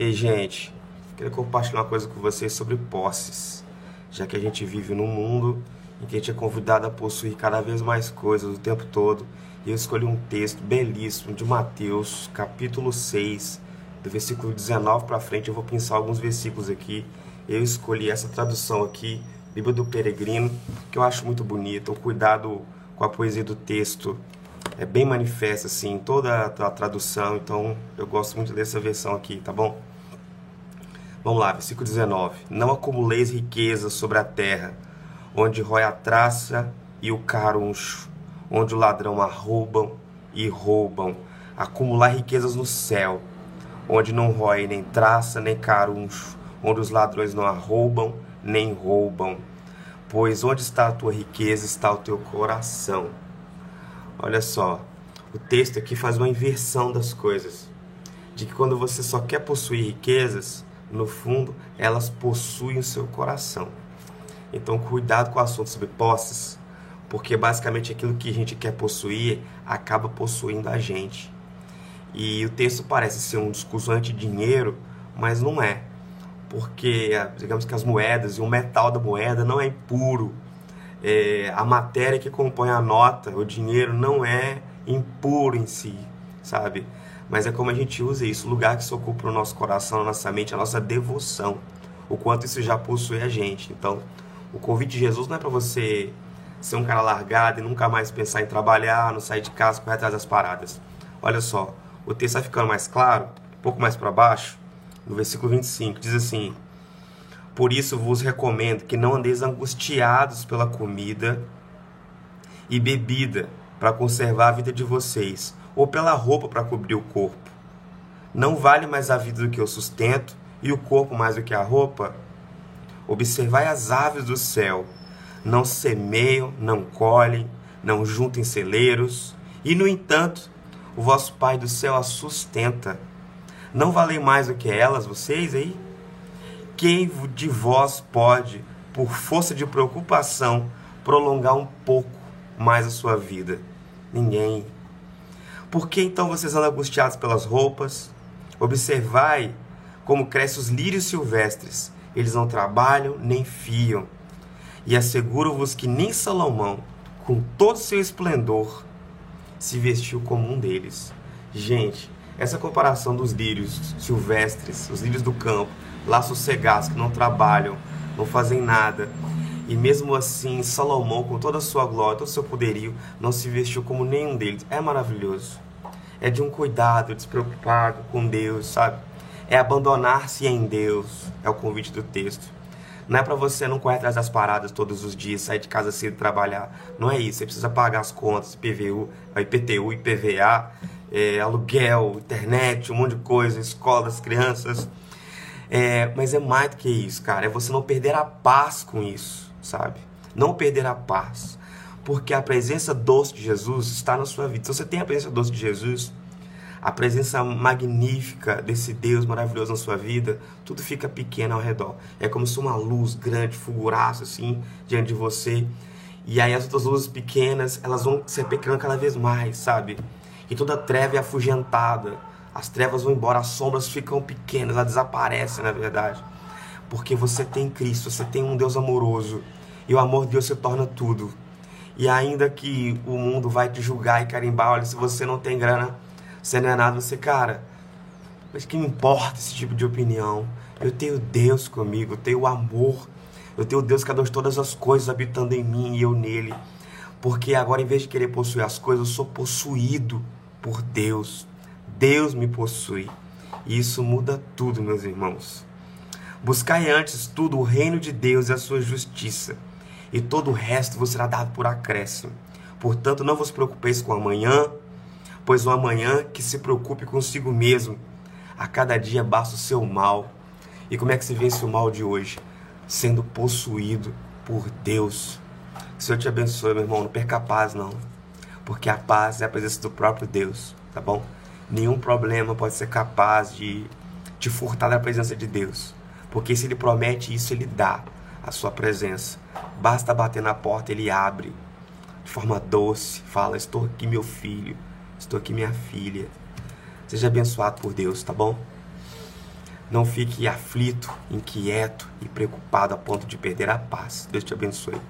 E gente, queria compartilhar uma coisa com vocês sobre posses, já que a gente vive num mundo em que a gente é convidado a possuir cada vez mais coisas o tempo todo. E eu escolhi um texto belíssimo de Mateus, capítulo 6, do versículo 19 para frente. Eu vou pensar alguns versículos aqui. Eu escolhi essa tradução aqui, Bíblia do Peregrino, que eu acho muito bonita. O cuidado com a poesia do texto é bem manifesta assim, toda a tradução. Então eu gosto muito dessa versão aqui, tá bom? Vamos lá, versículo 19. Não acumuleis riquezas sobre a terra, onde rói a traça e o caruncho, onde o ladrão arrombam e roubam. Acumular riquezas no céu, onde não rói nem traça nem caruncho, onde os ladrões não arrombam nem roubam. Pois onde está a tua riqueza, está o teu coração. Olha só, o texto aqui faz uma inversão das coisas. De que quando você só quer possuir riquezas, no fundo, elas possuem o seu coração. Então, cuidado com o assunto sobre posses, porque basicamente aquilo que a gente quer possuir acaba possuindo a gente. E o texto parece ser um discurso anti-dinheiro, mas não é. Porque, digamos que as moedas e o metal da moeda não é impuro. É, a matéria que compõe a nota, o dinheiro, não é impuro em si, sabe? Mas é como a gente usa isso, o lugar que se ocupa no nosso coração, na nossa mente, a nossa devoção. O quanto isso já possui a gente. Então, o convite de Jesus não é para você ser um cara largado e nunca mais pensar em trabalhar, não sair de casa, correr atrás das paradas. Olha só, o texto vai ficando mais claro, um pouco mais para baixo, no versículo 25, diz assim: Por isso vos recomendo que não andeis angustiados pela comida e bebida para conservar a vida de vocês, ou pela roupa para cobrir o corpo. Não vale mais a vida do que o sustento, e o corpo mais do que a roupa? Observai as aves do céu, não semeiam, não colhem, não juntem celeiros, e no entanto, o vosso Pai do céu as sustenta. Não valem mais do que elas, vocês aí? Quem de vós pode, por força de preocupação, prolongar um pouco mais a sua vida? Ninguém. Por que então vocês andam angustiados pelas roupas? Observai como crescem os lírios silvestres eles não trabalham nem fiam. E asseguro-vos que nem Salomão, com todo o seu esplendor, se vestiu como um deles. Gente, essa comparação dos lírios silvestres, os lírios do campo, lá sossegados, que não trabalham, não fazem nada, e mesmo assim, Salomão, com toda a sua glória, todo o seu poderio, não se vestiu como nenhum deles. É maravilhoso. É de um cuidado despreocupado com Deus, sabe? é abandonar-se em Deus, é o convite do texto. Não é para você não correr atrás das paradas todos os dias, sair de casa cedo trabalhar. Não é isso. Você precisa pagar as contas, IPVU, IPTU, IPVA, é, aluguel, internet, um monte de coisa, escola das crianças. É, mas é mais do que isso, cara. É você não perder a paz com isso, sabe? Não perder a paz. Porque a presença doce de Jesus está na sua vida. Se você tem a presença doce de Jesus, a presença magnífica desse Deus maravilhoso na sua vida, tudo fica pequeno ao redor. É como se uma luz grande fulgurasse assim diante de você. E aí as outras luzes pequenas, elas vão se pequenando cada vez mais, sabe? E toda treva é afugentada. As trevas vão embora, as sombras ficam pequenas, elas desaparecem, na verdade. Porque você tem Cristo, você tem um Deus amoroso. E o amor de Deus se torna tudo. E ainda que o mundo vai te julgar e carimbar, olha, se você não tem grana, você não é nada, você, cara, mas que me importa esse tipo de opinião? Eu tenho Deus comigo, eu tenho amor, eu tenho Deus que adora todas as coisas habitando em mim e eu nele. Porque agora, em vez de querer possuir as coisas, eu sou possuído por Deus. Deus me possui. E isso muda tudo, meus irmãos. Buscai antes tudo o reino de Deus e a sua justiça, e todo o resto vos será dado por acréscimo. Portanto, não vos preocupeis com amanhã, pois o amanhã que se preocupe consigo mesmo. A cada dia basta o seu mal. E como é que se vence o mal de hoje? Sendo possuído por Deus. O Senhor te abençoe, meu irmão. Não perca a paz, não. Porque a paz é a presença do próprio Deus, tá bom? Nenhum problema pode ser capaz de te furtar da presença de Deus. Porque se Ele promete isso, Ele dá a sua presença. Basta bater na porta, Ele abre. De forma doce, fala: Estou aqui, meu filho Estou aqui, minha filha. Seja abençoado por Deus, tá bom? Não fique aflito, inquieto e preocupado a ponto de perder a paz. Deus te abençoe.